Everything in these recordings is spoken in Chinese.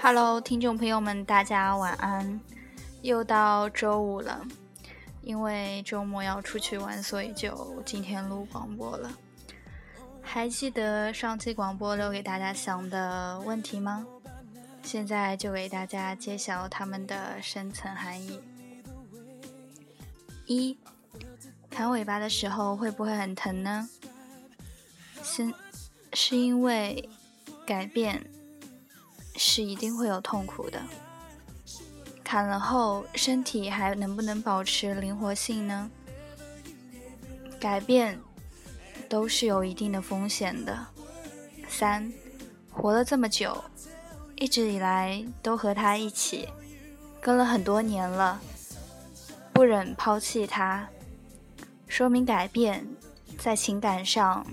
Hello，听众朋友们，大家晚安。又到周五了，因为周末要出去玩，所以就今天录广播了。还记得上期广播留给大家想的问题吗？现在就给大家揭晓它们的深层含义。一，砍尾巴的时候会不会很疼呢？先是因为改变。是一定会有痛苦的。砍了后，身体还能不能保持灵活性呢？改变都是有一定的风险的。三，活了这么久，一直以来都和他一起，跟了很多年了，不忍抛弃他，说明改变在情感上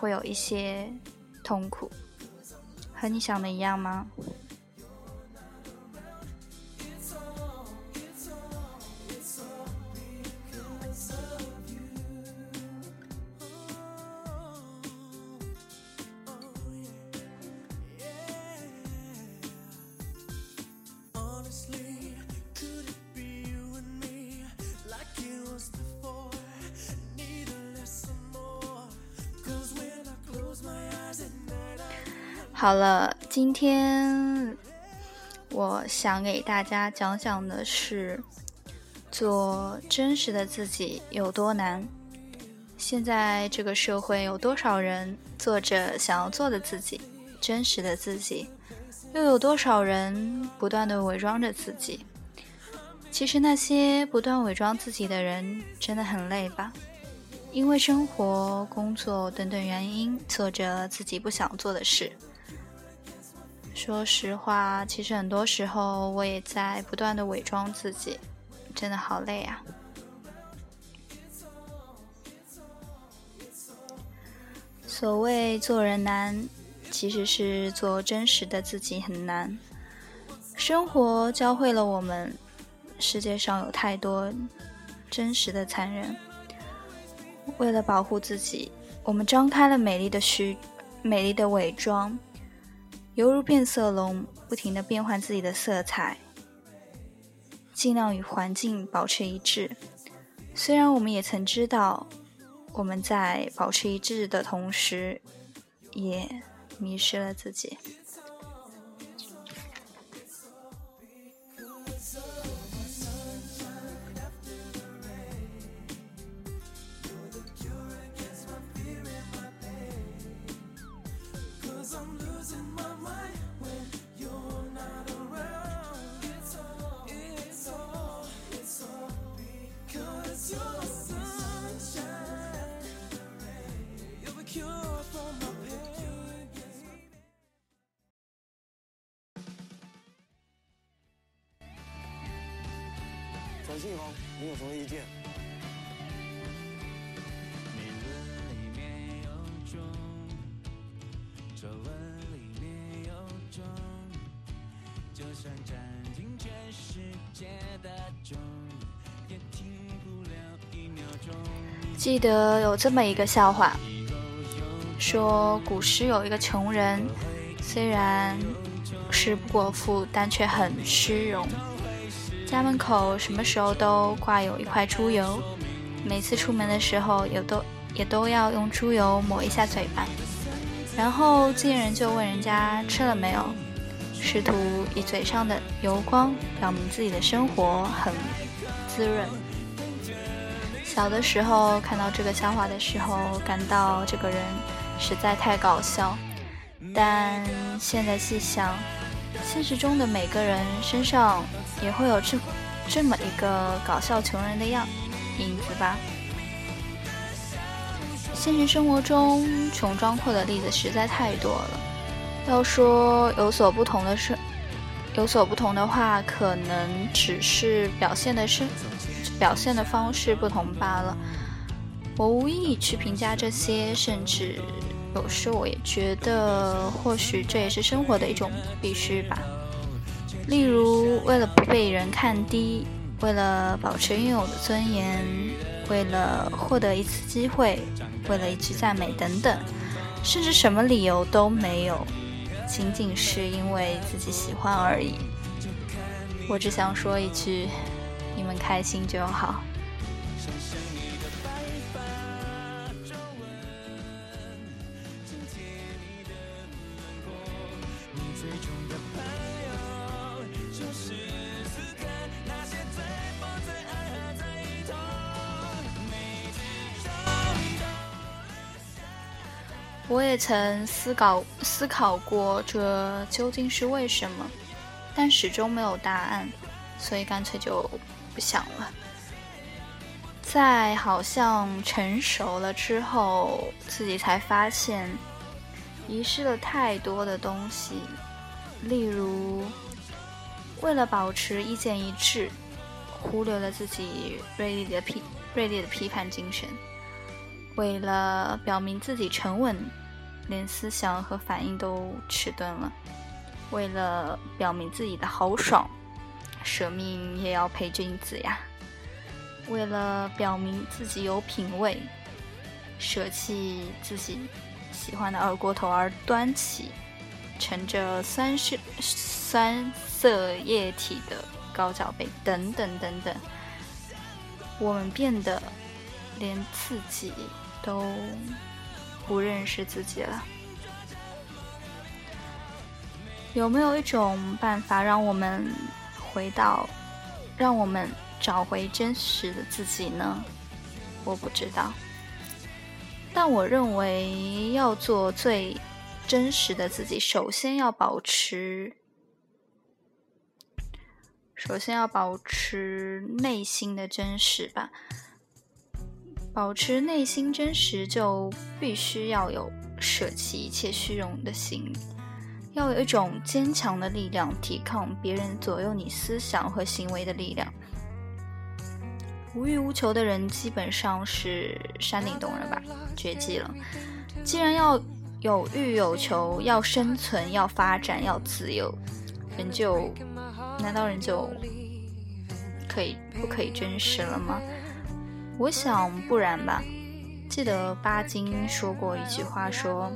会有一些痛苦。和你想的一样吗？好了，今天我想给大家讲讲的是做真实的自己有多难。现在这个社会有多少人做着想要做的自己，真实的自己，又有多少人不断的伪装着自己？其实那些不断伪装自己的人真的很累吧？因为生活、工作等等原因，做着自己不想做的事。说实话，其实很多时候我也在不断的伪装自己，真的好累啊。所谓做人难，其实是做真实的自己很难。生活教会了我们，世界上有太多真实的残忍。为了保护自己，我们张开了美丽的虚，美丽的伪装。犹如变色龙，不停地变换自己的色彩，尽量与环境保持一致。虽然我们也曾知道，我们在保持一致的同时，也迷失了自己。短信好，你有什么意见？记得有这么一个笑话，说古时有一个穷人，虽然食不果腹，但却很虚荣。家门口什么时候都挂有一块猪油，每次出门的时候也都也都要用猪油抹一下嘴巴，然后见人就问人家吃了没有，试图以嘴上的油光表明自己的生活很滋润。小的时候看到这个笑话的时候，感到这个人实在太搞笑，但现在细想。现实中的每个人身上也会有这这么一个搞笑穷人的样影子吧。现实生活中穷装阔的例子实在太多了。要说有所不同的是，有所不同的话，可能只是表现的是表现的方式不同罢了。我无意去评价这些，甚至有时我也觉得，或许这也是生活的一种必须吧。例如，为了不被人看低，为了保持应有的尊严，为了获得一次机会，为了一句赞美等等，甚至什么理由都没有，仅仅是因为自己喜欢而已。我只想说一句：你们开心就好。我也曾思考思考过，这究竟是为什么，但始终没有答案，所以干脆就不想了。在好像成熟了之后，自己才发现，遗失了太多的东西，例如，为了保持意见一致，忽略了自己锐利的批锐利的批判精神，为了表明自己沉稳。连思想和反应都迟钝了，为了表明自己的豪爽，舍命也要陪君子呀；为了表明自己有品味，舍弃自己喜欢的二锅头而端起盛着酸是酸涩液体的高脚杯，等等等等，我们变得连自己都。不认识自己了，有没有一种办法让我们回到，让我们找回真实的自己呢？我不知道，但我认为要做最真实的自己，首先要保持，首先要保持内心的真实吧。保持内心真实，就必须要有舍弃一切虚荣的心，要有一种坚强的力量，抵抗别人左右你思想和行为的力量。无欲无求的人基本上是山顶洞人吧，绝迹了。既然要有欲有求，要生存，要发展，要自由，人就难道人就可以不可以真实了吗？我想不然吧。记得巴金说过一句话，说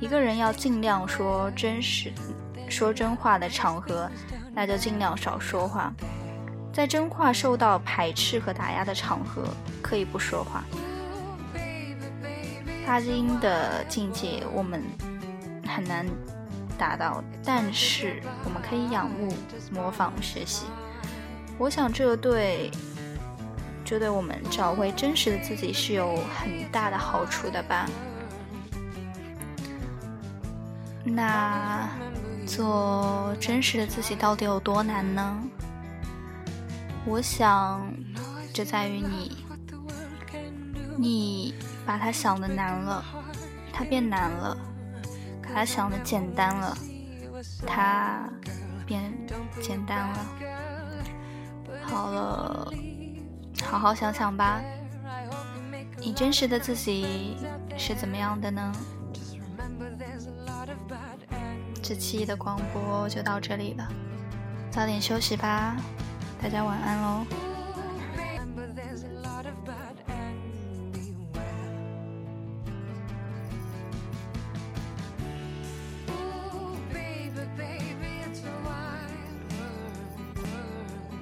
一个人要尽量说真实、说真话的场合，那就尽量少说话；在真话受到排斥和打压的场合，可以不说话。巴金的境界我们很难达到，但是我们可以仰慕、模仿、学习。我想这对。这对我们找回真实的自己是有很大的好处的吧？那做真实的自己到底有多难呢？我想，这在于你，你把它想的难了，它变难了；把它想的简单了，它变简单了。好了。好好想想吧，你真实的自己是怎么样的呢？这期的广播就到这里了，早点休息吧，大家晚安喽。